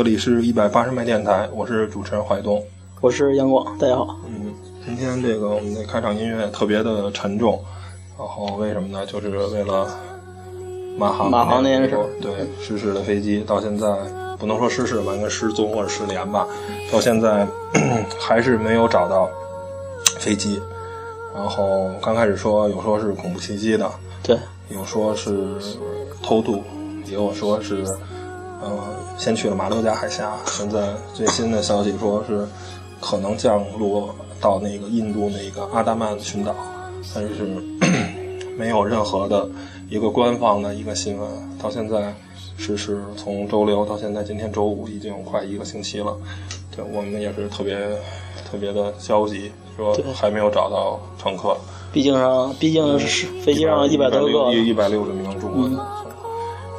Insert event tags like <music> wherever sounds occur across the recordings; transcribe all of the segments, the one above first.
这里是一百八十麦电台，我是主持人怀东。我是杨广，大家好。嗯，今天这个我们的开场音乐特别的沉重，然后为什么呢？就是为了马航马航那件事对失事的飞机到现在不能说失事吧，应该失踪或者失联吧，到现在 <clears throat> 还是没有找到飞机。然后刚开始说有说是恐怖袭击的，对，有说是偷渡，也有说是呃先去了马六甲海峡。现在最新的消息说是可能降落到那个印度那个阿达曼群岛，但是 <clears throat> 没有任何的一个官方的一个新闻。到现在是是从周六到现在今天周五已经有快一个星期了。对我们也是特别特别的焦急，说还没有找到乘客。毕竟上，毕竟是飞机上一百多个，一一百六十名中国人。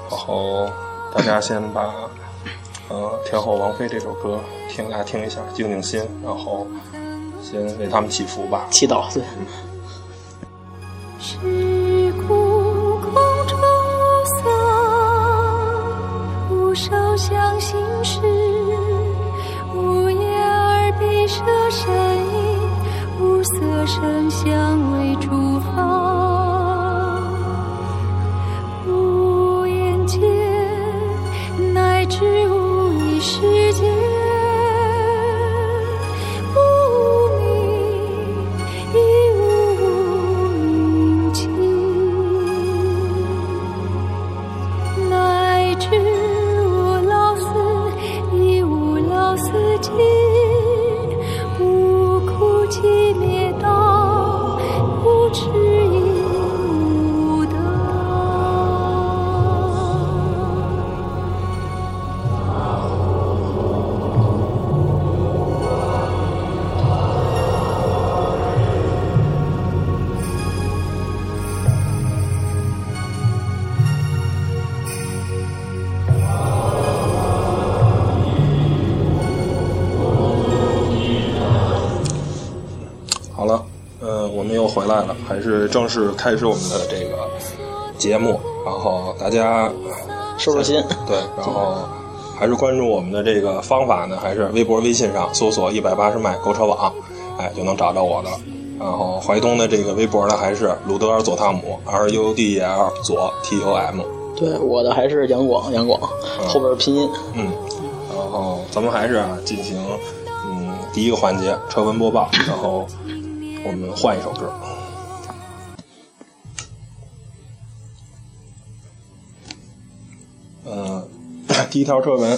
然后大家先把呃天后王菲这首歌听大家听一下，静静心，然后先为他们祈福吧。祈祷，对，是故空中无色，不受想行识，无眼耳鼻舌身意，无色声香味触是正式开始我们的这个节目。然后大家收收心。<laughs> 对，然后还是关注我们的这个方法呢，还是微博、微信上搜索“一百八十迈购车网”，哎，就能找到我的。然后淮东的这个微博呢，还是鲁德尔佐汤姆 R U D E L 左 T O M。对，我的还是杨广，杨广，后边拼音。嗯，然后咱们还是啊进行嗯第一个环节车闻播报，然后我们换一首歌。第一条车闻，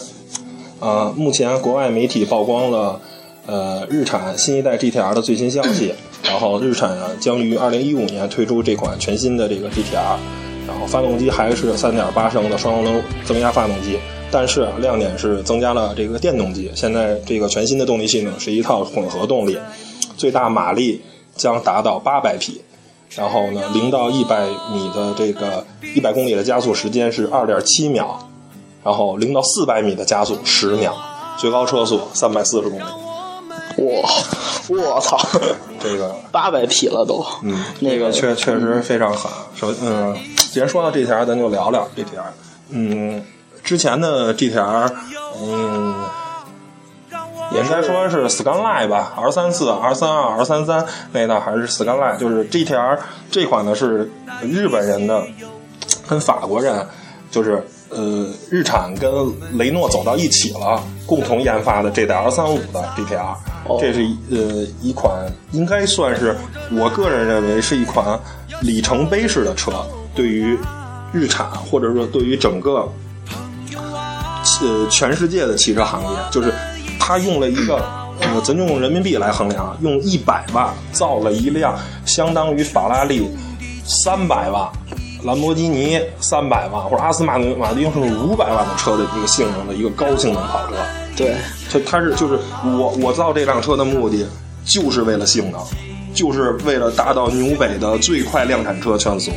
呃，目前国外媒体曝光了呃日产新一代 GTR 的最新消息，<clears throat> 然后日产啊将于二零一五年推出这款全新的这个 GTR，然后发动机还是三点八升的双涡轮增压发动机，但是啊亮点是增加了这个电动机，现在这个全新的动力系统是一套混合动力，最大马力将达到八百匹。然后呢，零到一百米的这个一百公里的加速时间是二点七秒，然后零到四百米的加速十秒，最高车速三百四十公里。哇，我操，这个八百匹了都。嗯，那个确确实非常狠。首嗯，既然说到 GTR，咱就聊聊 GTR。嗯，之前的 GTR，嗯，应该说是 Skyline 吧，R 三四、R 三二、R 三三那套还是 Skyline，就是 GTR 这款呢是日本人的，跟法国人就是呃日产跟雷诺走到一起了，共同研发的这代 R 三五的 GTR，、哦。这是一呃一款应该算是我个人认为是一款里程碑式的车，对于日产或者说对于整个呃全世界的汽车行业，就是它用了一个呃，咱就用人民币来衡量，用一百万造了一辆相当于法拉利三百万、兰博基尼三百万或者阿斯马马丁是五百万的车的一个性能的一个高性能跑车。对，它它是就是我我造这辆车的目的就是为了性能，就是为了达到纽北的最快量产车圈速。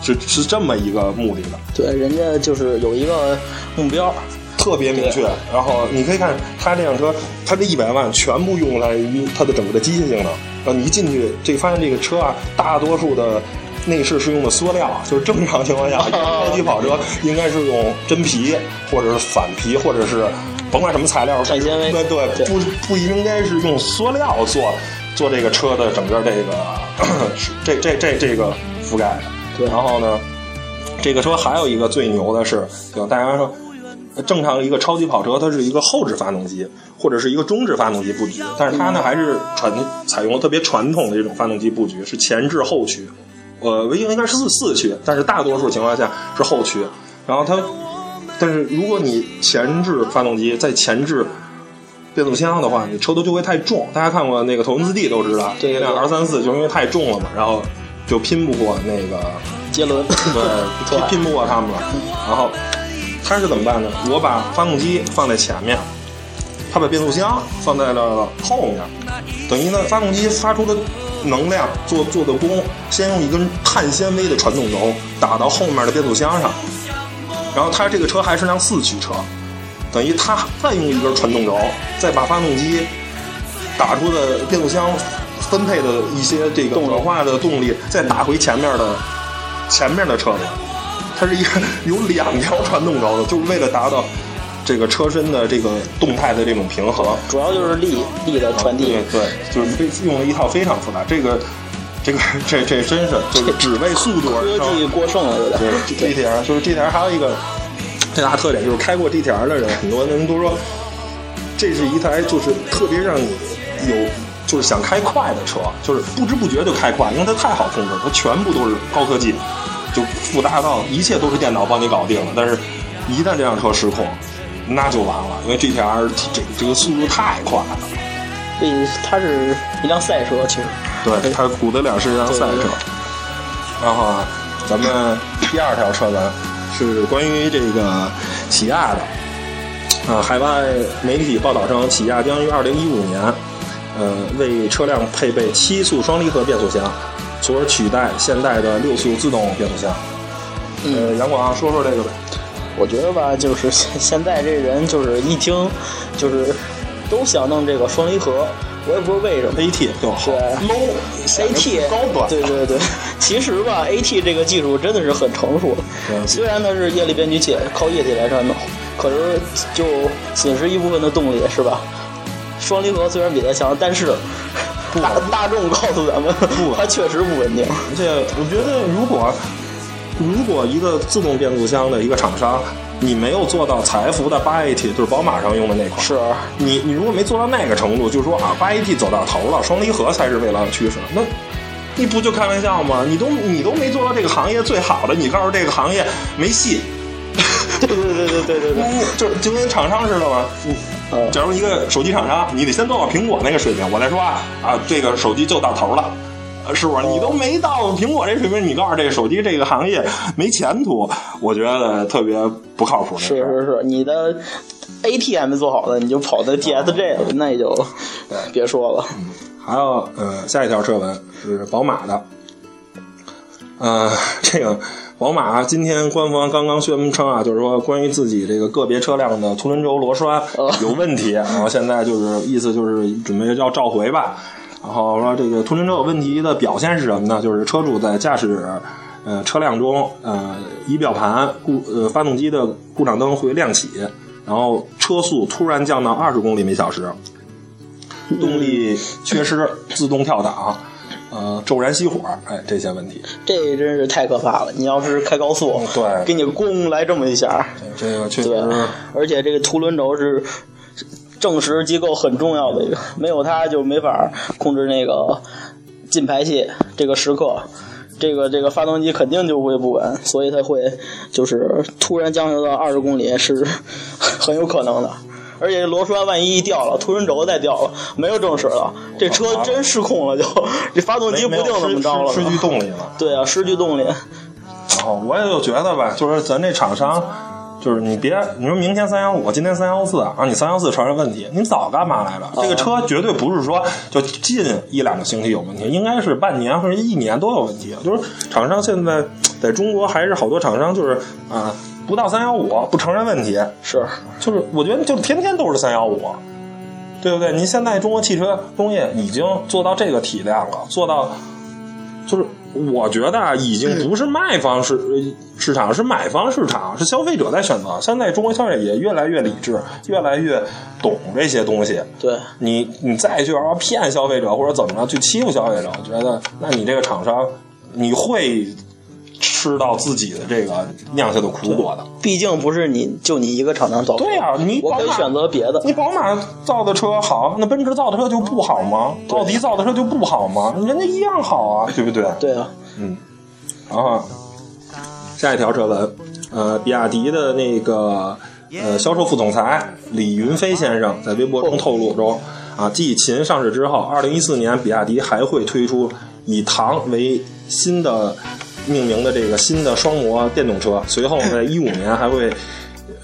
是是这么一个目的的。对，人家就是有一个目标，特别明确。然后你可以看它这辆车，它这一百万全部用来于它的整个的机械性能。然后你一进去，这发现这个车啊，大多数的内饰是用的塑料，就是正常情况下，<laughs> 超级跑车应该是用真皮或者是反皮，或者是甭管什么材料，碳纤维。对对，不不应该是用塑料做做这个车的整个这个这这这这个覆盖的。对，然后呢，这个车还有一个最牛的是，就大家说。正常一个超级跑车，它是一个后置发动机或者是一个中置发动机布局，但是它呢还是传采用了特别传统的这种发动机布局，是前置后驱，呃，应应该是四四驱，但是大多数情况下是后驱。然后它，但是如果你前置发动机再前置变速箱的话，你车头就会太重。大家看过那个《头文字 D》都知道，这辆 R 三四就因为太重了嘛，然后就拼不过那个 <laughs> 杰伦，对，<laughs> 拼拼不过他们了，然后。他是怎么办呢？我把发动机放在前面，他把变速箱放在了后面，等于呢，发动机发出的能量做做的功，先用一根碳纤维的传动轴打到后面的变速箱上，然后他这个车还是辆四驱车，等于他再用一根传动轴，再把发动机打出的变速箱分配的一些这个转化的动力再打回前面的前面的车子。它是一个有两条传动轴的，就是为了达到这个车身的这个动态的这种平衡，主要就是力力的传递。对，就是用了一套非常复杂。这个，这个，这这真是就是 <laughs> 只为速度。科技过剩了，有点。对，<laughs> GTR 就是 GTR 还有一个最大特点就是开过 GTR 的人，很多人都说这是一台就是特别让你有就是想开快的车，就是不知不觉就开快，因为它太好控制，它全部都是高科技。就复杂到一切都是电脑帮你搞定了，但是，一旦这辆车失控，那就完了，因为 GTR 这这个速度太快了。对它是一辆赛车，其实。对，它骨子里是一辆赛车。然后啊，咱们第二条车闻是关于这个起亚的。啊，海外媒体报道称，起亚将于二零一五年，呃，为车辆配备七速双离合变速箱。从而取代现代的六速自动变速箱。呃，杨广说说这个呗。我觉得吧，就是现现在这人就是一听，就是都想弄这个双离合。我也不知道为什么。A T 对，low，A T 高端。对对对，其实吧，A T 这个技术真的是很成熟。虽然它是液力变矩器，靠液体来传动，可是就损失一部分的动力，是吧？双离合虽然比它强，但是。大大众告诉咱们，不，它确实不稳定。而且我觉得，如果如果一个自动变速箱的一个厂商，你没有做到财富的八 AT，就是宝马上用的那款，是你你如果没做到那个程度，就是说啊，八 AT 走到头了，双离合才是未来的趋势，那你不就开玩笑吗？你都你都没做到这个行业最好的，你告诉这个行业没戏。对对对对对对对，就就跟厂商似的嘛。假如一个手机厂商，你得先做到苹果那个水平，我再说啊啊，这个手机就到头了，是不是？你都没到苹果这水平，你告诉这个手机这个行业没前途，我觉得特别不靠谱。是是是，你的 ATM 做好了，你就跑到 TSG 了，那也就别说了。还有，呃，下一条车闻是宝马的，呃，这个。宝马今天官方刚刚宣布称啊，就是说关于自己这个个别车辆的凸轮轴螺栓有问题，然后现在就是意思就是准备要召回吧。然后说这个凸轮轴有问题的表现是什么呢？就是车主在驾驶呃车辆中，呃仪表盘故呃发动机的故障灯会亮起，然后车速突然降到二十公里每小时，动力缺失，自动跳档。呃，骤然熄火，哎，这些问题，这真是太可怕了。你要是开高速，对，给你咣来这么一下，这个确实，而且这个凸轮轴是正时机构很重要的一个，没有它就没法控制那个进排气这个时刻，这个这个发动机肯定就会不稳，所以它会就是突然降下到二十公里是 <laughs> 很有可能的。而且螺栓万一一掉了，凸轮轴再掉了，没有正时了，这车真失控了，就 <laughs> 这发动机不定怎么着了，失去动力了。对啊，失去动力。然后我也就觉得吧，就是咱这厂商，就是你别你说明天三幺五，今天三幺四啊，你三幺四传生问题，你早干嘛来了？这个车绝对不是说就近一两个星期有问题，应该是半年或者一年都有问题。就是厂商现在在中国还是好多厂商就是啊，不到三幺五不承认问题，是就是我觉得就天天都是三幺五，对不对？您现在中国汽车工业已经做到这个体量了，做到就是我觉得啊，已经不是卖方市市场，是买方市场，是消费者在选择。现在中国消费者也越来越理智，越来越懂这些东西。对，你你再去要骗消费者或者怎么着去欺负消费者，我觉得那你这个厂商你会吃到自己的这个酿下的苦果的。毕竟不是你就你一个厂商造车，对呀、你我可以选择别的。你宝马造的车好，那奔驰造的车就不好吗？奥迪造的车就不好吗？人家一样好啊，对不对？对啊，嗯然后下一条车文，呃，比亚迪的那个呃销售副总裁李云飞先生在微博中透露中，啊，继秦上市之后，二零一四年比亚迪还会推出以唐为新的命名的这个新的双模电动车，随后在 <laughs> 一五年还会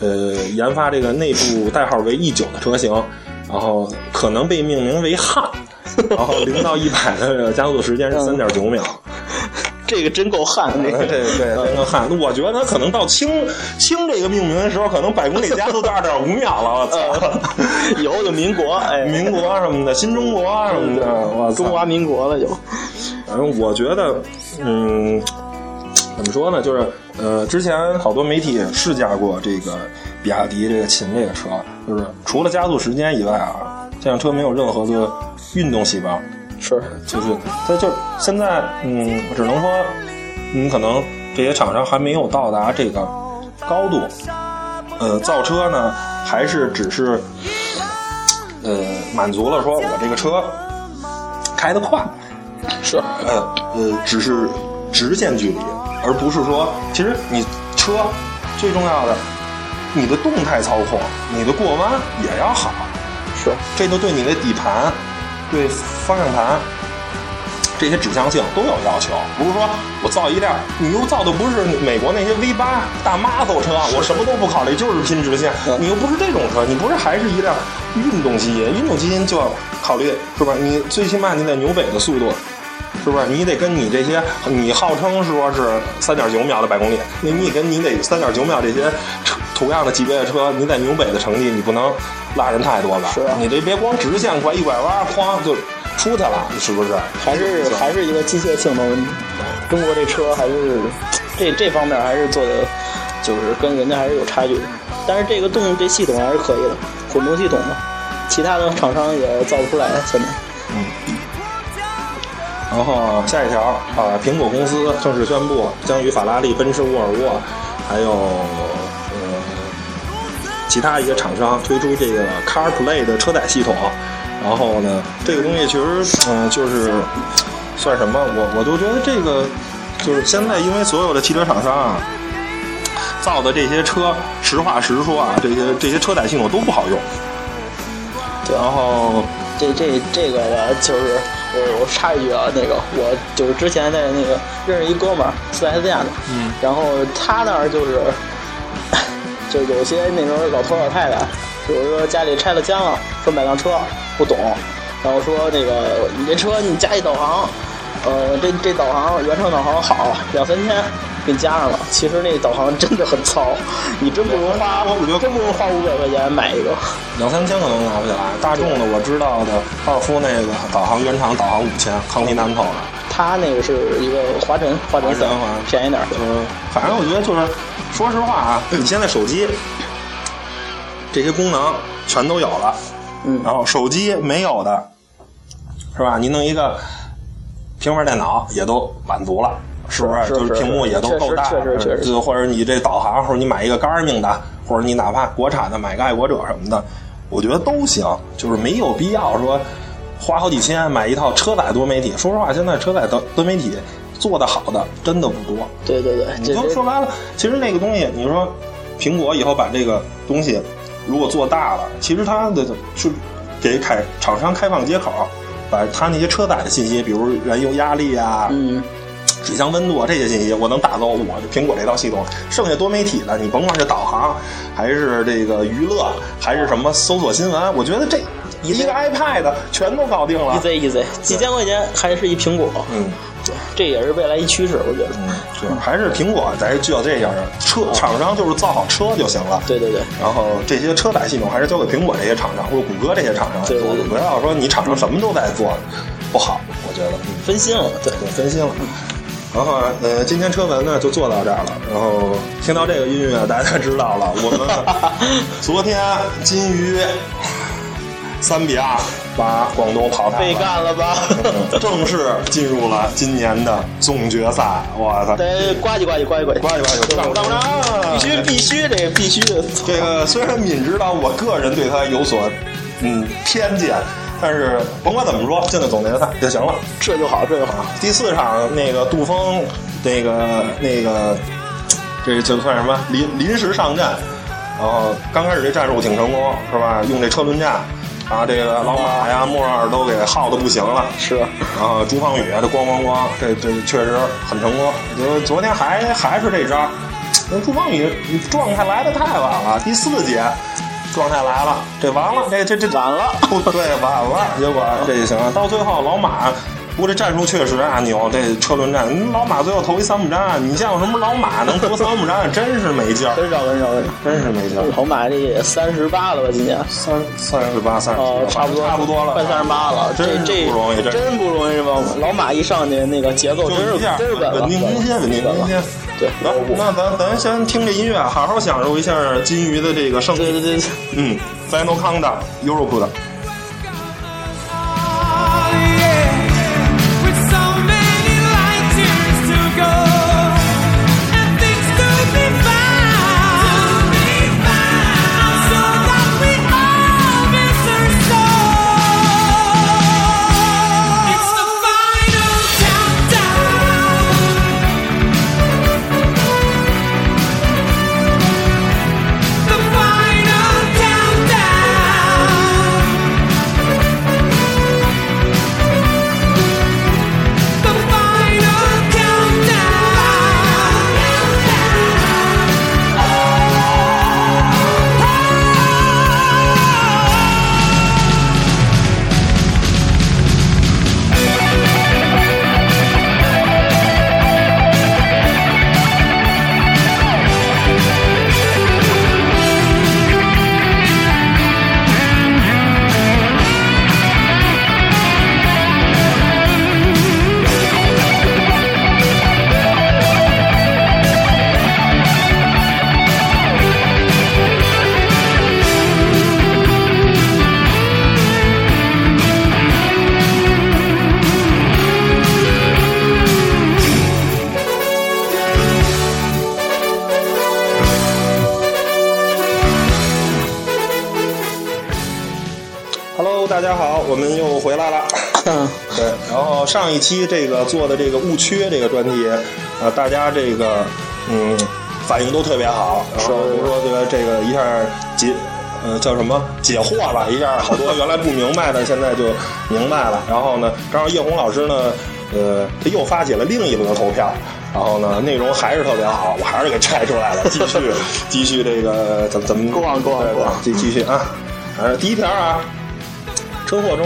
呃研发这个内部代号为 E 九的车型，然后可能被命名为汉。然后零到一百的加速时间是三点九秒，<laughs> 这个真够悍的。这 <laughs> 对个对，真够汉。我觉得他可能到清清这个命名的时候，可能百公里加速都二点五秒了。我操！以后就民国，哎，民国什么的，新中国什么的，中华民国了就。反正我觉得，嗯，怎么说呢？就是呃，之前好多媒体试驾过这个比亚迪这个秦这个车，就是除了加速时间以外啊，这辆车没有任何的运动细胞。是，就是它就现在，嗯，我只能说，你可能这些厂商还没有到达这个高度，呃，造车呢还是只是，呃，满足了说我这个车开得快，是，呃呃，只是直线距离，而不是说，其实你车最重要的，你的动态操控，你的过弯也要好，是，这就对你的底盘、对方向盘这些指向性都有要求。不是说我造一辆，你又造的不是美国那些 V 八大 muscle 车，我什么都不考虑，就是拼直线。你又不是这种车，你不是还是一辆运动基因？运动基因就要考虑是吧？你最起码你得纽北的速度。是不是？你得跟你这些，你号称说是三点九秒的百公里，那你跟你得三点九秒这些车同样的级别的车，你在纽北的成绩你不能拉人太多吧？是啊你这别光直线快，一拐弯哐就出去了，是不是？还是还是一个机械性能问题。中国这车还是这这方面还是做的，就是跟人家还是有差距的。但是这个动这系统还是可以的，混动系统嘛，其他的厂商也造不出来。现在然后下一条啊，苹果公司正式宣布将与法拉利、奔驰、沃尔沃，还有呃其他一些厂商推出这个 CarPlay 的车载系统。然后呢，这个东西其实嗯、就是算什么？我我都觉得这个就是现在因为所有的汽车厂商啊造的这些车，实话实说啊，这些这些车载系统都不好用。然后这这这个呢就是我我插一句啊，那个我就是之前在那个认识一哥们儿四 S 店的，嗯，然后他那儿就是 <laughs> 就有些那种老头老太太，比如说家里拆了家了，说买辆车不懂，然后说那个你这车你加一导航，呃，这这导航原厂导航好两三千。给你加上了，其实那导航真的很糙，你真不如花，我觉得真不如花五百块钱买一个。两三千可能拿不下来。大众的我知道的，高尔夫那个导航原厂导航五千，康迪南透的。它那个是一个华晨，华晨三便宜点儿。嗯，反正我觉得就是，说实话啊，你现在手机这些功能全都有了，嗯然后手机没有的，是吧？你弄一个平板电脑也都满足了。是不是？是就是屏幕也都够大，确实确实确实就或者你这导航，或者你买一个 Garmin 的，或者你哪怕国产的买个爱国者什么的，我觉得都行。就是没有必要说花好几千买一套车载多媒体。说实话，现在车载多多媒体做的好的真的不多。对对对，你就说白了，其实那个东西，你说苹果以后把这个东西如果做大了，其实它的是给开厂商开放接口，把它那些车载的信息，比如燃油压力啊，嗯，水箱温度啊这些信息，我能打造我的苹果这套系统。剩下多媒体的，你甭管是导航，还是这个娱乐，还是什么搜索新闻，我觉得这一个 iPad 全都搞定了。easy easy，几千块钱还是一苹果，嗯，对，这也是未来一趋势，我觉得。嗯，是还是苹果咱就要这样的车厂商就是造好车就行了。对对对，然后这些车载系统还是交给苹果这些厂商或者谷歌这些厂商来做不要说你厂商什么都在做，不好，我觉得。嗯分心了，对。对，分心了。然后呃，今天车文呢就做到这儿了。然后听到这个音乐，大家知道了，我们 <laughs> 昨天金鱼三比二把广东淘汰被，干了吧？嗯 <laughs> 正式进入了今年的总决赛。我操！得呱唧呱唧呱唧呱唧呱唧呱唧当当当，必须必须这个必须的。这个 <laughs> 虽然敏知道我个人对他有所嗯偏见，但是甭管怎么说，进了总决赛就行了。这就好，这就好。第四场那个杜峰，那个那个，这就算什么临临时上阵，然后刚开始这战术挺成功，是吧？用这车轮战，把这个老马呀、莫尔都给耗的不行了。是，然后朱芳雨这咣咣咣，这这确实很成功。就昨天还还是这招，那朱芳雨状态来的太晚了，第四节状态来了，这完了，这这这晚了 <laughs> 对，晚了，结果这就行了。到最后老马。不过这战术确实啊牛，这车轮战，嗯老马最后投一三不沾，你像什么老马能投三不沾，真是没劲儿，<laughs> 真少真少很少。真是没劲儿。老马这也三十八了吧？今年三三十八、三十哦，差不多差不多了，快三十八了。这真是这不容易，真不容易吧？老马一上去那个节奏真是就一下真是稳了，稳定稳定新鲜。对，来，那咱咱先听这音乐，好好享受一下金鱼的这个胜利。对对对，嗯 f i n a l Countdown Europe 的。上一期这个做的这个误区这个专题，啊，大家这个嗯反应都特别好，然后就说这个这个一下解呃叫什么解惑了一下，好多原来不明白的现在就明白了。然后呢，正好叶红老师呢，呃，他又发起了另一轮投票。然后呢，内容还是特别好，我还是给拆出来了，继续继续这个怎么怎么 go on, go on, 对 go on 对继继续啊，呃，第一条啊，车祸中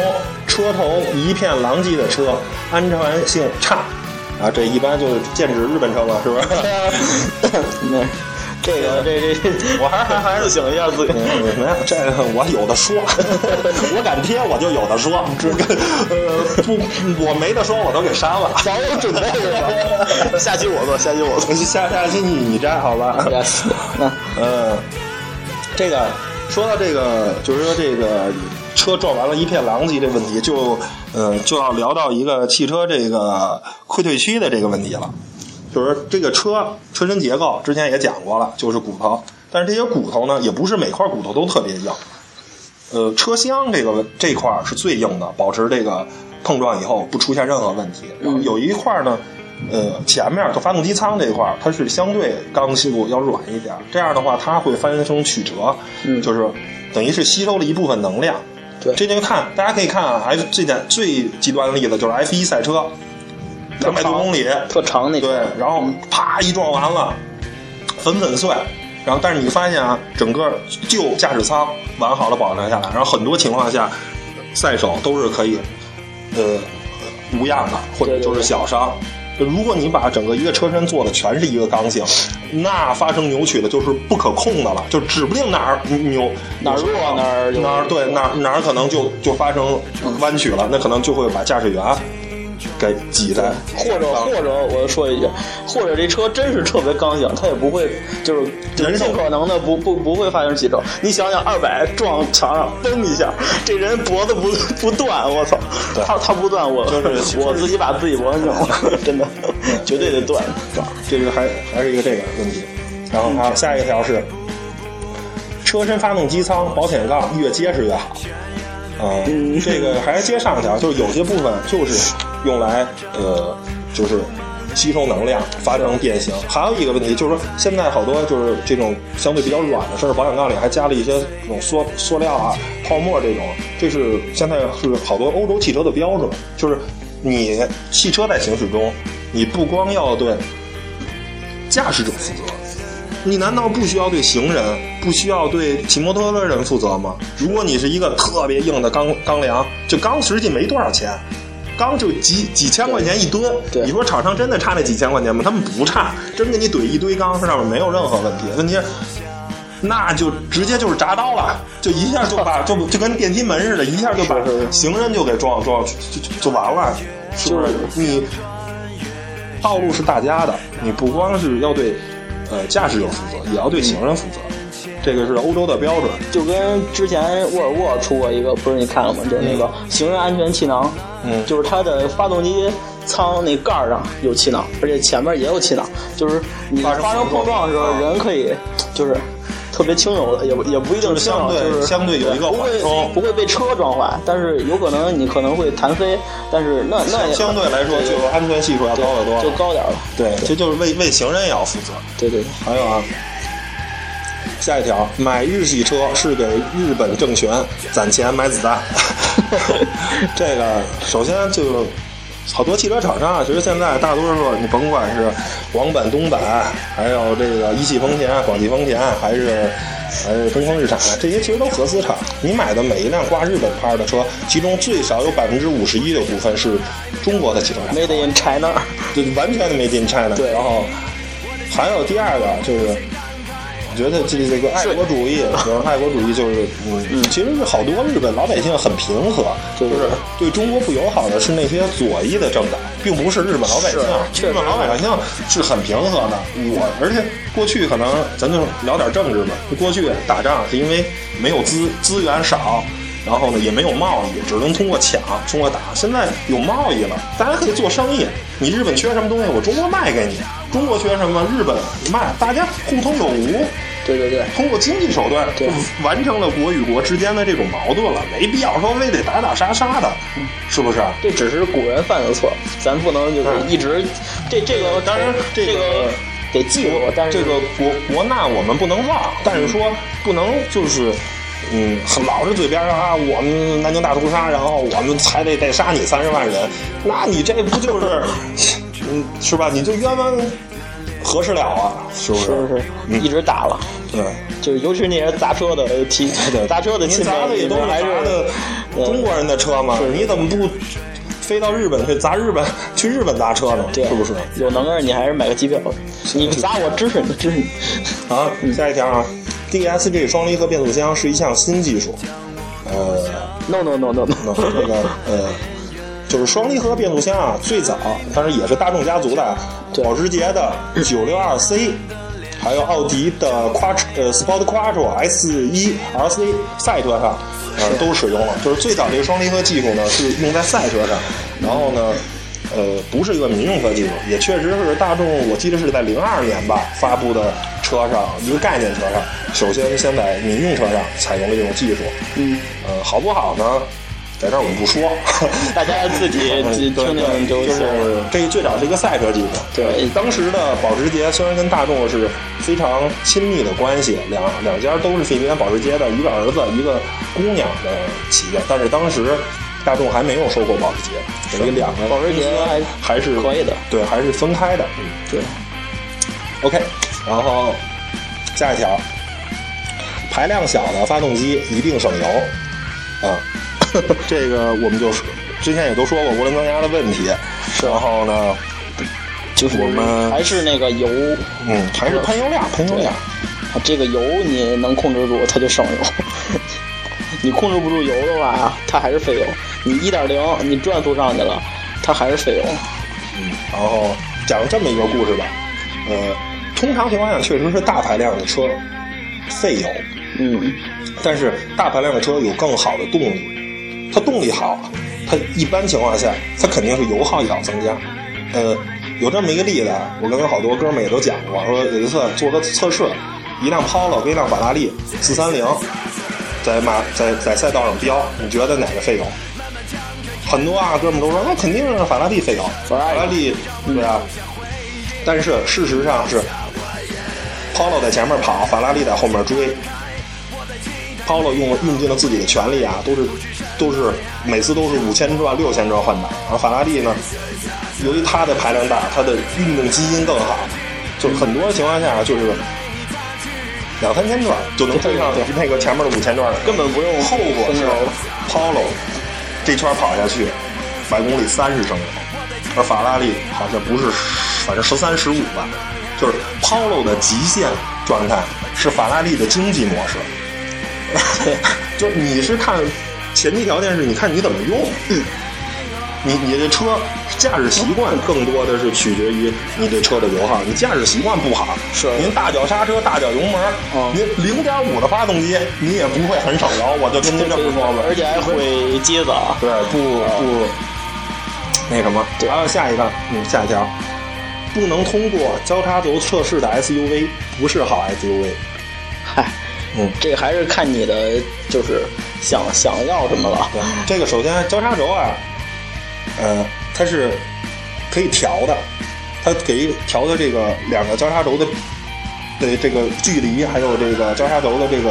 车头一片狼藉的车，安全性差啊，这一般就是剑指日本车嘛，是不是？<laughs> 那这个这这，<laughs> 我还还还是想一下自己。没有这个我有的说，我敢贴我就有的说，呃不我没得说我都给删了。早有准备是吧？下期我做，下期我做。下下期你你摘好吧嗯，这个说到这个，就是说这个车撞完了一片狼藉这问题，就呃就要聊到一个汽车这个溃退区的这个问题了。就是这个车车身结构之前也讲过了，就是骨头，但是这些骨头呢，也不是每块骨头都特别硬。呃，车厢这个这块是最硬的，保持这个碰撞以后不出现任何问题。然后有一块呢，呃，前面就发动机舱这一块，它是相对刚性要软一点，这样的话它会发生曲折，嗯就是等于是吸收了一部分能量。对这就看大家可以看啊，F 最简最极端的例子就是 F 一赛车，两百多公里，特长那种对，然后啪一撞完了，粉粉碎。然后，但是你发现啊，整个旧驾驶舱完好的保留下来，然后很多情况下，赛手都是可以，呃，无恙的，或者就是小伤。如果你把整个一个车身做的全是一个刚性，那发生扭曲的就是不可控的了，就指不定哪儿扭哪儿弱哪儿哪儿对哪儿哪儿可能就就发生弯曲了，那可能就会把驾驶员给挤在或者或者我说一句，或者这车真是特别刚性，它也不会就是人受尽可能的不不不会发生起轴。你想想，二百撞墙上，嘣一下，这人脖子不不断，我操，他他不断，我就是我自己把自己脖子拧了，<laughs> 真的绝对得断。这个还还是一个这个问题。然后还有下一个条是，车身发动机舱保险杠越结实越好。啊、这个还是接上一条，就是有些部分就是用来呃，就是吸收能量，发生变形。还有一个问题就是说，现在好多就是这种相对比较软的事儿，保险杠里还加了一些这种塑塑料啊、泡沫这种，这是现在是好多欧洲汽车的标准，就是你汽车在行驶中，你不光要对驾驶者负责。你难道不需要对行人、不需要对骑摩托车的人负责吗？如果你是一个特别硬的钢钢梁，就钢实际没多少钱，钢就几几千块钱一吨。你说厂商真的差那几千块钱吗？他们不差，真给你怼一堆钢，上面没有任何问题。问题是，那就直接就是铡刀了，就一下就把就 <laughs> 就跟电梯门似的，一下就把行人就给撞撞就就就完了，是不是？你道路是大家的，你不光是要对呃驾驶者负责，也要对行人负责。这个是欧洲的标准。就跟之前沃尔沃出过一个，不是你看了吗？就是那个行人安全气囊，嗯就是它的发动机舱那盖儿上有气囊，而且前面也有气囊，就是你发生碰撞的时候，人可以就是特别轻柔的，也不也不一定是轻柔，相对就是相对有一个不会缓冲不会被车撞坏，但是有可能你可能会弹飞，但是那那也相对来说，就安全系数要高得多。就高点儿了。对，这就是为为行人也要负责。对对对，还有啊，下一条，买日系车是给日本政权攒钱买子弹。<laughs> 这个首先就好多汽车厂商啊，其实现在大多数你甭管是广本、东本，还有这个一汽丰田、广汽丰田，还是还是东风日产，这些其实都合资厂。你买的每一辆挂日本牌的车，其中最少有百分之五十一的股份是中国的汽车厂商。，Made in China。就完全的 made in China。对然后还有第二个就是，我觉得这这个爱国主义，就是爱国主义就是，嗯，其实是好多日本老百姓很平和，就是对中国不友好的是那些左翼的政党，并不是日本老百姓。日本老百姓是很平和的。我而且过去可能咱就聊点政治吧，过去打仗是因为没有资资源少。然后呢，也没有贸易，只能通过抢，通过打。现在有贸易了，大家可以做生意。你日本缺什么东西，我中国卖给你；中国缺什么，日本卖，大家互通有无。对对对，通过经济手段，就对完成了国与国之间的这种矛盾了，没必要说非得打打杀杀的，是不是？这只是古人犯的错，咱不能就是一直这这个当然这个这个得记住，但是这个国国难我们不能忘，但是说不能就是。嗯，老是嘴边上啊，我们南京大屠杀，然后我们还得得杀你三十万人，那你这不就是，<laughs> 嗯，是吧？你就冤枉合适了啊，是不是？是是嗯。一直打了，对，就是尤其是那些砸车的提对，砸车的您亲戚砸的也都是中国人的车嘛，你怎么不飞到日本 <laughs> 去砸日本，去日本砸车呢？对是不是？有能耐你还是买个机票，你砸我支持你支持你，<laughs> 啊，下一条啊，DSG 双离合变速箱是一项新技术，呃，no no no no no，那这个呃，就是双离合变速箱啊，最早当然也是大众家族的，对保时捷的 962C，还有奥迪的 Quattro 呃 Sport Quattro S 1 RC 赛车上，呃都使用了。就是最早这个双离合技术呢是用在赛车上，然后呢。呃，不是一个民用车技术，也确实是大众，我记得是在零二年吧发布的车上一个概念车上，首先先在民用车上采用了这种技术。嗯，呃，好不好呢？在这儿我们不说，<laughs> 大家自己嗯听听就就是这最早是一个赛车技术。对当时的保时捷虽然跟大众是非常亲密的关系，两两家都是费迪南保时捷的一个儿子一个姑娘的企业，但是当时大众还没有收购保时捷，等于两个保时捷还还是可以的对，还是分开的。嗯对，，OK，然后下一条，排量小的发动机一定省油啊，<laughs> 这个我们就是之前也都说过涡轮增压的问题，然后呢，就是我们还是那个油，嗯，还是喷油量，喷油量。啊这个油你能控制住，它就省油。<laughs> 你控制不住油的话，它还是费油。你一点零，你转速上去了，它还是费油。嗯，然后讲这么一个故事吧，呃，通常情况下确实是大排量的车费油，嗯，但是大排量的车有更好的动力，它动力好，它一般情况下它肯定是油耗也要增加。呃，有这么一个例子啊，我跟好多哥们儿也都讲过，说有一次做个测试，一辆 Polo 跟一辆法拉利四三零，在马在在赛道上飙，你觉得哪个费油？很多啊，哥们儿都说那肯定是法拉利费油，法拉利对啊。但是事实上是，Polo 在前面跑，法拉利在后面追。Polo 用用尽了自己的全力啊，都是都是每次都是五千转、六千转换挡。而法拉利呢，由于它的排量大，它的运动基因更好，就很多情况下就是两三千转就能追上那个前面的五千转，根本不用后果是 Polo 这圈跑下去，百公里三十升油，而法拉利好像不是，反正十三十五吧。就是 Polo 的极限状态是法拉利的经济模式，<laughs> 就是你是看前提条件是你看你怎么用，你你这车驾驶习惯更多的是取决于你这车的油耗，你驾驶习惯不好，是您大脚刹车、大脚油门，嗯您零点五的发动机，你也不会很省油，我就跟您这么说吧。<laughs> 而且还会接子啊。对，不不，那什么，对还有下一个，嗯，下一条，不能通过交叉轴测试的 SUV 不是好 SUV。嗨，嗯，这个还是看你的，就是想想要什么了。对，这个首先交叉轴啊，呃，它是可以调的，它给调的这个两个交叉轴的的这个距离，还有这个交叉轴的这个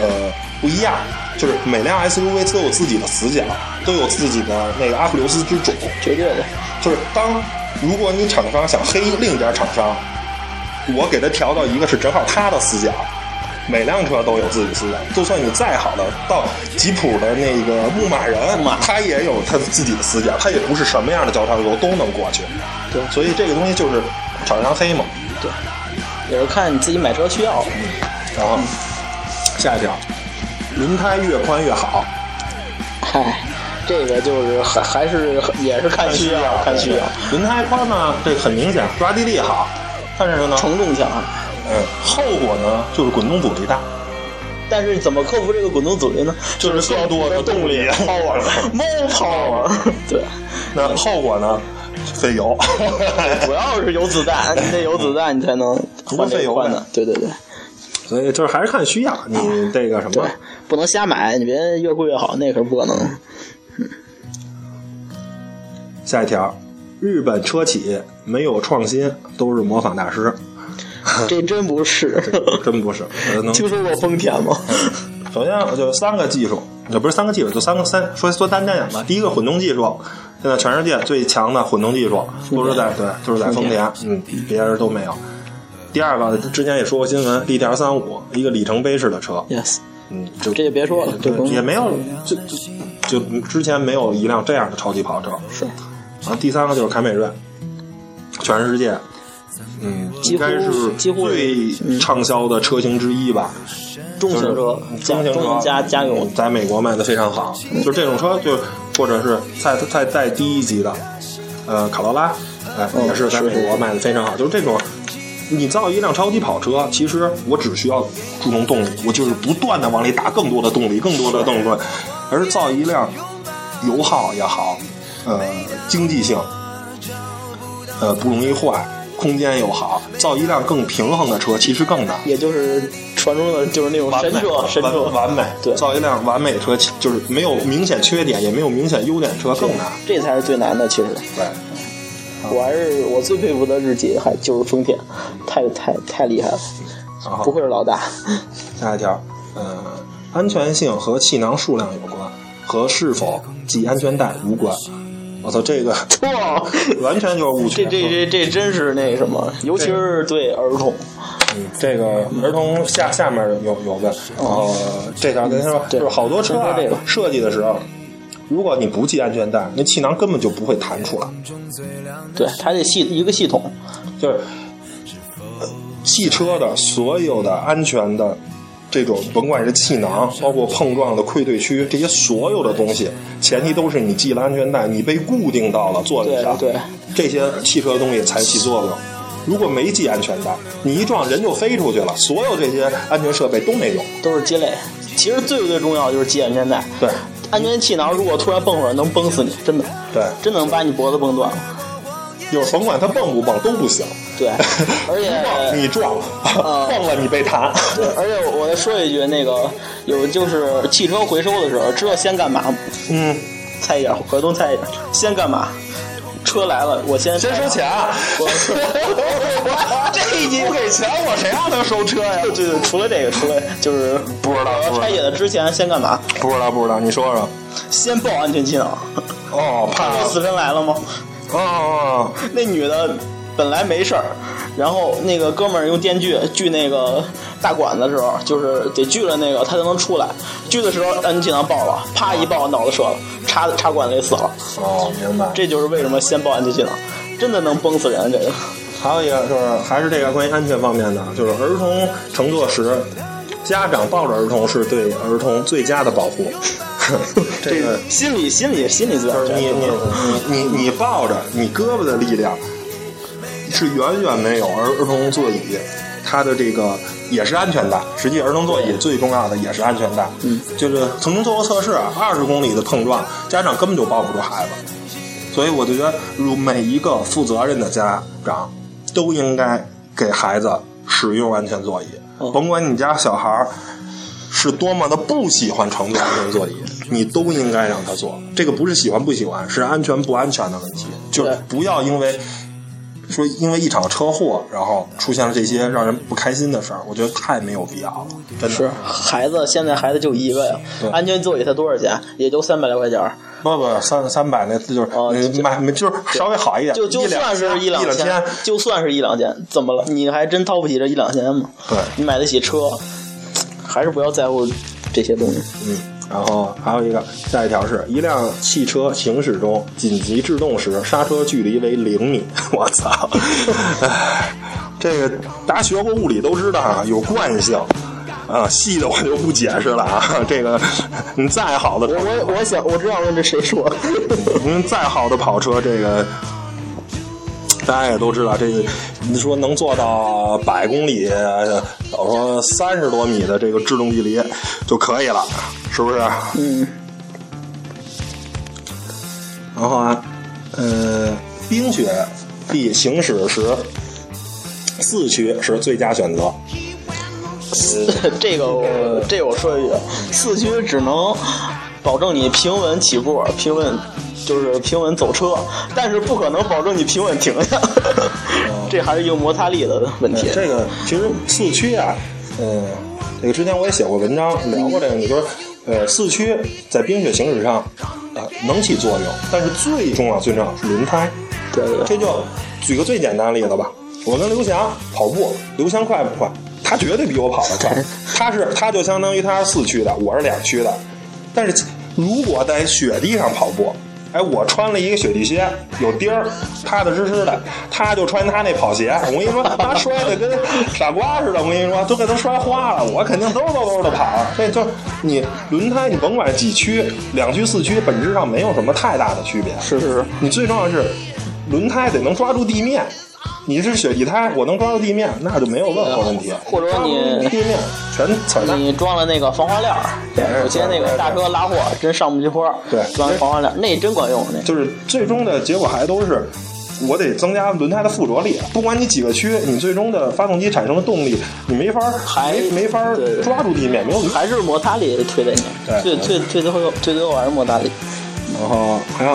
呃不一样，就是每辆 SUV 都有自己的死角，都有自己的那个阿普留斯之种。绝对的，就是当如果你厂商想黑另一家厂商，我给他调到一个是正好他的死角，每辆车都有自己思想。就算你再好的到吉普的那个牧马人，他也有他自己的思想，他也不是什么样的交叉轴都能过去。对所以这个东西就是厂商黑嘛。对，也是看你自己买车需要。然后下一条，轮胎越宽越好。嗨，这个就是还还是也是看需要，看需要，轮胎宽呢，这很明显抓地力好，但是呢，承重强。嗯，后果呢就是滚动阻力大。但是怎么克服这个滚动阻力呢？就是更多的动力 power，more power。对，那后果呢？费油，<laughs> 主要是有子弹，你得有子弹，你才能换换的。对对对所以就是还是看需要，你这个什么，，不能瞎买，你别越贵越好，那可是不可能。下一条，日本车企没有创新都是模仿大师，<laughs> 这真不是。真不是。听 <laughs> 说过丰田吗？<laughs> 首先就三个技术，也不是三个技术，就三个三说说单单讲吧。第一个混动技术，现在全世界最强的混动技术都是在对，就是在丰田，嗯，别人都没有。第二个之前也说过新闻，DTR 三五一个里程碑式的车，Yes，嗯，就这就别说了，对也没有，就就就之前没有一辆这样的超级跑车。是然后第三个就是凯美瑞，全世界，嗯，应该是几乎最畅销的车型之一吧。中型车，中型车中型家家用嗯，在美国卖的非常好。就是这种车，就或者是再再再低一级的，呃，卡罗拉，哎，嗯也是在美国卖的非常好。就是这种，你造一辆超级跑车，其实我只需要注重动力，我就是不断的往里打更多的动力，更多的动力，而造一辆油耗也好，呃，经济性，呃，不容易坏，空间又好，造一辆更平衡的车其实更难。也就是传说的就是那种神车，神车完完美，对造一辆完美车，就是没有明显缺点，也没有明显优点的车更难。这才是最难的。其实对，我还是我最佩服的日企，还就是丰田，太太太厉害了，不愧是老大。下一条，呃，安全性和气囊数量有关。和是否系安全带无关。我操，这个哇，完全就是误区。这这这这真是那什么，尤其是对儿童。嗯这个儿童下下面有有个，然后这条跟他说，就是好多车设计的时候，如果你不系安全带，那气囊根本就不会弹出来。对，它这系一个系统，就是呃汽车的所有的安全的这种，甭管是气囊，包括碰撞的溃退区，这些所有的东西，前提都是你系了安全带，你被固定到了座椅上，对对，这些汽车的东西才起作用。如果没系安全带，你一撞人就飞出去了，所有这些安全设备都没用。都是鸡肋。其实最最重要就是系安全带。对安全气囊如果突然蹦出来，能崩死你，真的，对，真能把你脖子崩断了。就是甭管它蹦不蹦都不行。对，而且蹦 <laughs> 你撞，蹦了你被弹。对，而且我再说一句，那个有就是汽车回收的时候，知道先干嘛吗？嗯，猜一下，河东猜一下，先干嘛？车来了，我先先收钱。<laughs> 我这一不给钱，我谁让他收车呀？对对，除了这个，除了就是不知道不知道拆解的之前先干嘛？不知道不知道，你说说。先报安全气囊。哦，<laughs> 怕死神来了吗？哦哦，<laughs> 那女的本来没事儿，然后那个哥们儿用电锯锯那个大管子的时候，就是得锯了那个他才能出来。锯的时候安全气囊爆了，啪一爆脑子折了，插插管子里死了。哦，明白。这就是为什么先爆安全气囊，真的能崩死人。这个还有一个就是还是这个关于安全方面的，就是儿童乘坐时，家长抱着儿童是对儿童最佳的保护。这个心理心理心理最安全。你你你你你抱着你胳膊的力量是远远没有儿儿童座椅它的这个也是安全带。实际儿童座椅最重要的也是安全带。嗯，就是曾经做过测试，二十公里的碰撞，家长根本就抱不住孩子。所以我就觉得，如每一个负责任的家长都应该给孩子使用安全座椅，哦甭管你家小孩儿是多么的不喜欢乘坐安全座椅，你都应该让他坐。这个不是喜欢不喜欢，是安全不安全的问题。就是不要因为说因为一场车祸，然后出现了这些让人不开心的事儿，我觉得太没有必要了，真的是孩子，现在孩子就一个呀对，安全座椅才多少钱？也就三百来块钱儿。不不三三百那就是、哦就你买就是稍微好一点，就就算是一两两千，就算是一两千，怎么了？你还真掏不起这一两千吗？对你买得起车，还是不要在乎这些东西。嗯，然后还有一个下一条是一辆汽车行驶中紧急制动时，刹车距离为零米。<laughs> 我操！唉，这个大家学过物理都知道啊，有惯性。啊，细的我就不解释了啊。<laughs> 这个，你再好的我我我想我知道问这谁说的，您 <laughs> 再好的跑车，这个大家也都知道，这个你说能做到百公里，呃我说三十多米的这个制动距离就可以了，是不是？嗯，然后啊，呃，冰雪地行驶时，四驱是最佳选择。<laughs> 这个我这个我说一句，四驱只能保证你平稳起步，平稳就是平稳走车，但是不可能保证你平稳停下，<laughs> 这还是一个摩擦力的问题。这个其实四驱啊，嗯、这个之前我也写过文章聊过这个，你说，呃，四驱在冰雪行驶上，呃，能起作用，但是最重要最重要是轮胎。对对对，这就举个最简单的例子吧，我跟刘翔跑步，刘翔快不快？他绝对比我跑得快，<laughs> 他是他就相当于他是四驱的，我是两驱的。但是如果在雪地上跑步，哎，我穿了一个雪地靴，有钉儿，踏踏实实的，他就穿他那跑鞋，我跟你说，他摔的跟傻瓜似的，我跟你说，都给他摔花了，我肯定兜兜兜的跑。这就你轮胎，你甭管几驱，两驱、四驱，本质上没有什么太大的区别。是是是，你最重要的是轮胎得能抓住地面。你是雪地胎，我能抓到地面，那就没有任何问题。或者说你地面全踩烂。你装了那个防滑链儿，有些那个大车拉货真上不去坡，对装防滑链儿那真管用，那就是最终的结果还都是，我得增加轮胎的附着力。不管你几个区，你最终的发动机产生的动力，你没法儿还没没法儿抓住地面，没有。还是摩擦力推的你，对最最最最后最最后还是摩擦力。然后还有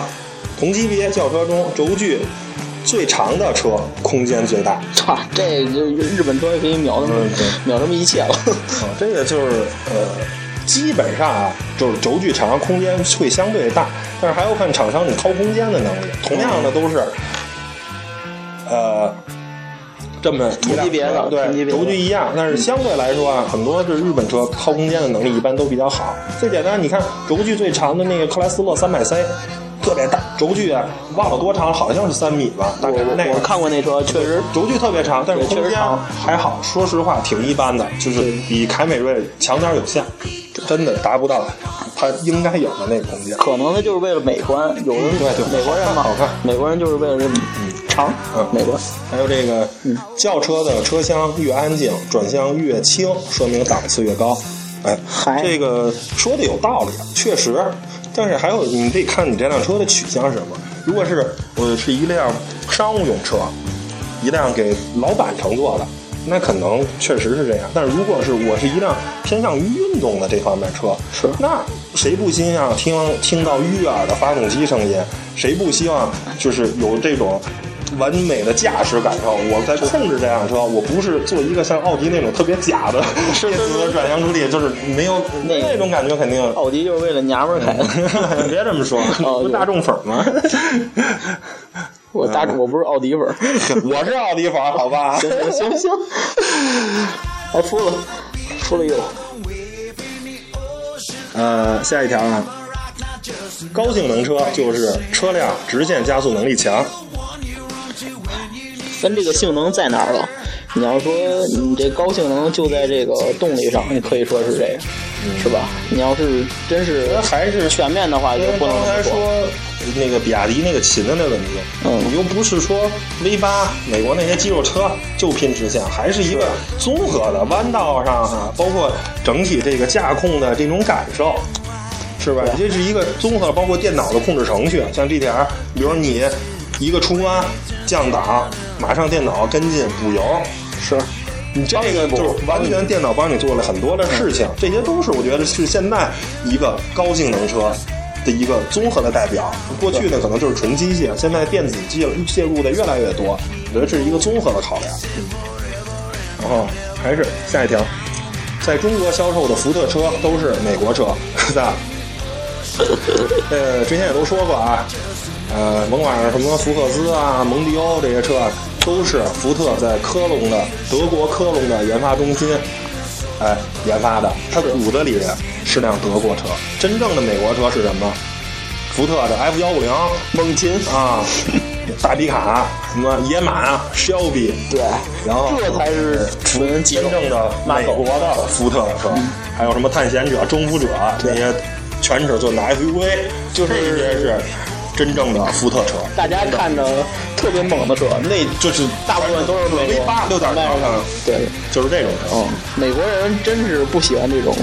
同级别轿车中轴距最长的车空间最大。<laughs> 哇，这就日本车也可以秒他们嗯秒他们一切了。啊，<laughs> 这个就是呃，基本上啊，就是轴距长，空间会相对大，但是还要看厂商你掏空间的能力。同样的都是，呃，这么同级别的对，别轴距一样，但是相对来说啊，很多是日本车掏空间的能力一般都比较好。最简单，你看轴距最长的那个克莱斯勒三百 C，特别大，轴距啊忘了多长，好像是三米吧，大我概那个我我看过那车，确实轴距特别长，但是确空间实长还好，说实话挺一般的，就是比凯美瑞强点儿有限，真的达不到它应该有的那个空间。可能它就是为了美观，有的对对美国人嘛，好看美国人就是为了这长嗯美观。还有这个轿车的车厢越安静，转向越轻，说明档次越高。哎，这个说的有道理，确实。但是还有，你得看你这辆车的取向是什么。如果是我是一辆商务用车，一辆给老板乘坐的，那可能确实是这样。但是如果是我是一辆偏向于运动的这方面车，是那谁不希望听听到悦耳的发动机声音？谁不希望就是有这种完美的驾驶感受？我在控制这辆车，我不是做一个像奥迪那种特别假的 <laughs> 电子的转向助力，就是没有那那种感觉，<laughs> 肯定。奥迪就是为了娘们儿开的。<laughs> 别这么说，哦不是大众粉吗？我大我不是奥迪粉儿，我是奥迪粉，好吧？行行行行，还输了，输了一个。呃，下一条啊，高性能车就是车辆直线加速能力强。分这个性能在哪儿了？你要说你这高性能就在这个动力上，你可以说是这个，是吧？你要是真是还是全面的话，就不能说。说那个比亚迪那个秦的那问题，嗯你又不是说 V 八美国那些肌肉车就拼直线，还是一个综合的弯道上啊，包括整体这个驾控的这种感受。是吧？这是一个综合，包括电脑的控制程序，像 GTR，比如你一个出弯、降档，马上电脑跟进补油，是，你这个就是完全电脑帮你做了很多的事情，这些都是我觉得是现在一个高性能车的一个综合的代表。过去呢可能就是纯机械，现在电子介介入的越来越多，我觉得这是一个综合的考量。然后还是下一条，在中国销售的福特车都是美国车，是吧？<laughs> 呃，之前也都说过啊，呃，甭管是什么福克斯啊、蒙迪欧这些车啊，都是福特在科隆的德国科隆的研发中心，哎，研发的。它骨子里是辆德国车，真正的美国车是什么？福特的 F 幺五零、猛禽，啊，大皮卡，什么野马、Shelby，对，然后这才是纯真正的美国的福特的车，还有什么探险者、征服者这些全尺寸的 SUV，就是这些是真正的福特车。大家看着特别猛的车，那就是大部分都是美 V 国八六点零，嗯对，就是这种车。嗯，美国人真是不喜欢这种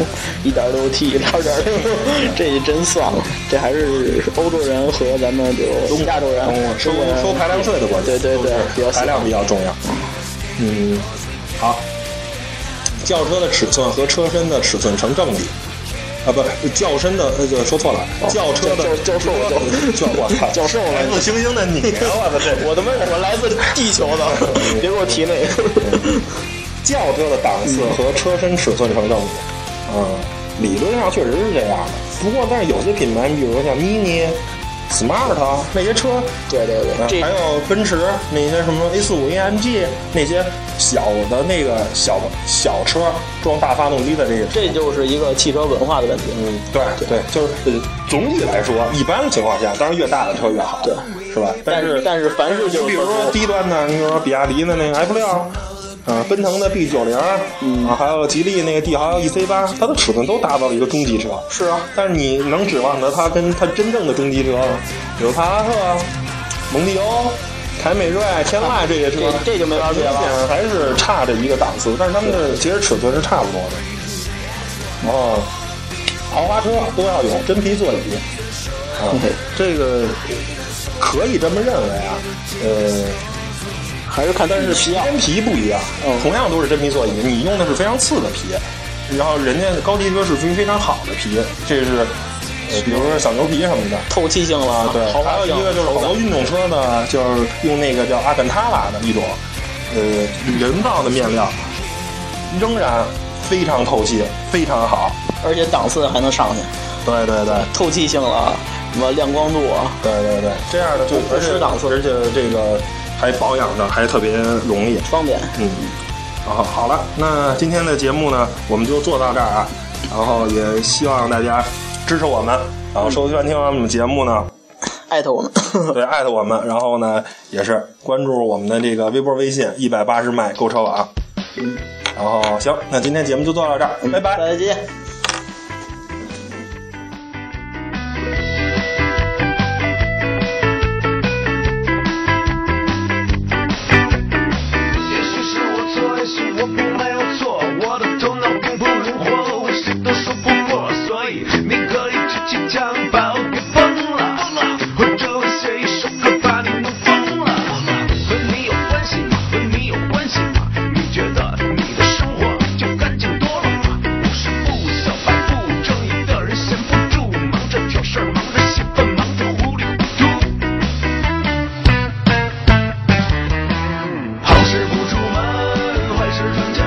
一点六 T、二点六，<laughs> 这就真算了。这还是欧洲人和咱们就亚洲人、收收排量税的关系，对对对比较排量比较重要。嗯，好，轿车的尺寸和车身的尺寸成正比。啊，不，轿车的呃，就说错了，轿车的教教授了教 <laughs> 我操，教授了来自星星的你，我操，<laughs> 这我他妈我来自地球的，<laughs> 别给我提那个。轿车的档次和车身尺寸成正比，嗯，理论上确实是这样的。不过，但是有些品牌，你比如说像 Mini、Smart 那些车，对对对，还有奔驰那些什么 A 四五 AMG 那些小的那个小小车装大发动机的这个车，这就是一个汽车文化的问题。嗯，对对，就是呃总体来说，一般情况下，当然越大的车越好，对，是吧？但是但是凡是就是比如说低端的，你比如说比亚迪的那个 F 六，啊，奔腾的 B 九零，嗯，啊，还有吉利那个帝豪 EC 八，它的尺寸都达到了一个中级车。是啊，但是你能指望着它跟它真正的中级车，比如帕萨特、蒙迪欧、凯美瑞、天籁这些车，这这就没法比了明显还是差着一个档次。但是它们的其实尺寸是差不多的。然后豪华车都要有真皮座椅，啊，这个可以这么认为啊，呃。还是看但是皮真皮不一样同样都是真皮座椅你用的是非常次的皮然后人家高级车是属于非常好的皮这是呃比如说小牛皮什么的透气性了对还有一个就是好多运动车呢就是用那个叫阿肯塔拉的一种呃人造的面料仍然非常透气非常好而且档次还能上去。对对对透气性了什么亮光度啊对对对这样的就不吃档次而且这个还保养的，还特别容易，方便。嗯，然后好了，那今天的节目呢，我们就做到这儿啊，然后也希望大家支持我们，然后收听完我们节目呢，艾特我们，<laughs> 对，艾特我们，然后呢也是关注我们的这个微博、微信，一百八十迈购车网。然后行，那今天节目就做到这儿，拜拜，再见。 혼자